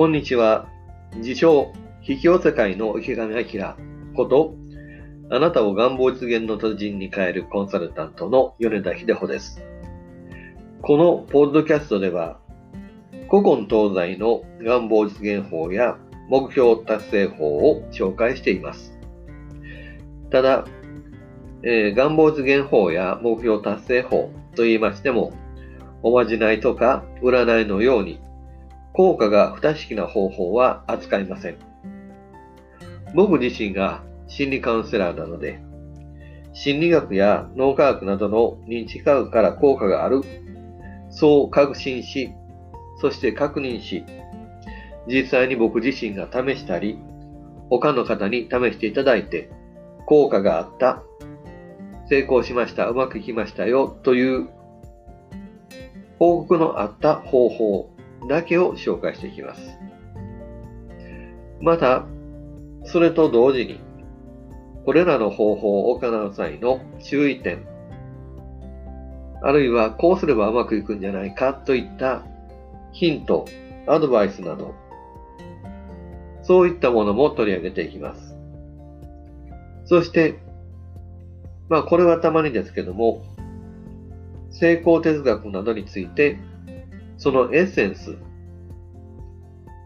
こんにちは。自称、引き寄せ界の池上彰こと、あなたを願望実現の達人に変えるコンサルタントの米田秀穂です。このポッドキャストでは、古今東西の願望実現法や目標達成法を紹介しています。ただ、えー、願望実現法や目標達成法と言いましても、おまじないとか占いのように効果が不確かな方法は扱いません。僕自身が心理カウンセラーなので、心理学や脳科学などの認知科学から効果がある、そう確信し、そして確認し、実際に僕自身が試したり、他の方に試していただいて、効果があった、成功しました、うまくいきましたよという報告のあった方法。だけを紹介していきます。また、それと同時に、これらの方法を行う際の注意点、あるいはこうすればうまくいくんじゃないかといったヒント、アドバイスなど、そういったものも取り上げていきます。そして、まあこれはたまにですけども、成功哲学などについてそのエッセンス、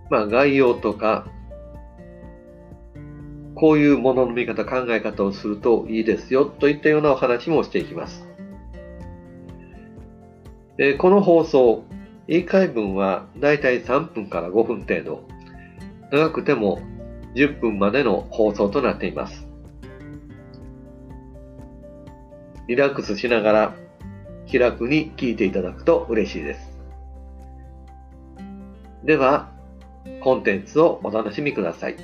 まあ概要とか、こういうものの見方、考え方をするといいですよといったようなお話もしていきます。えこの放送、1回分はだいたい3分から5分程度、長くても10分までの放送となっています。リラックスしながら気楽に聞いていただくと嬉しいです。では、コンテンツをお楽しみください。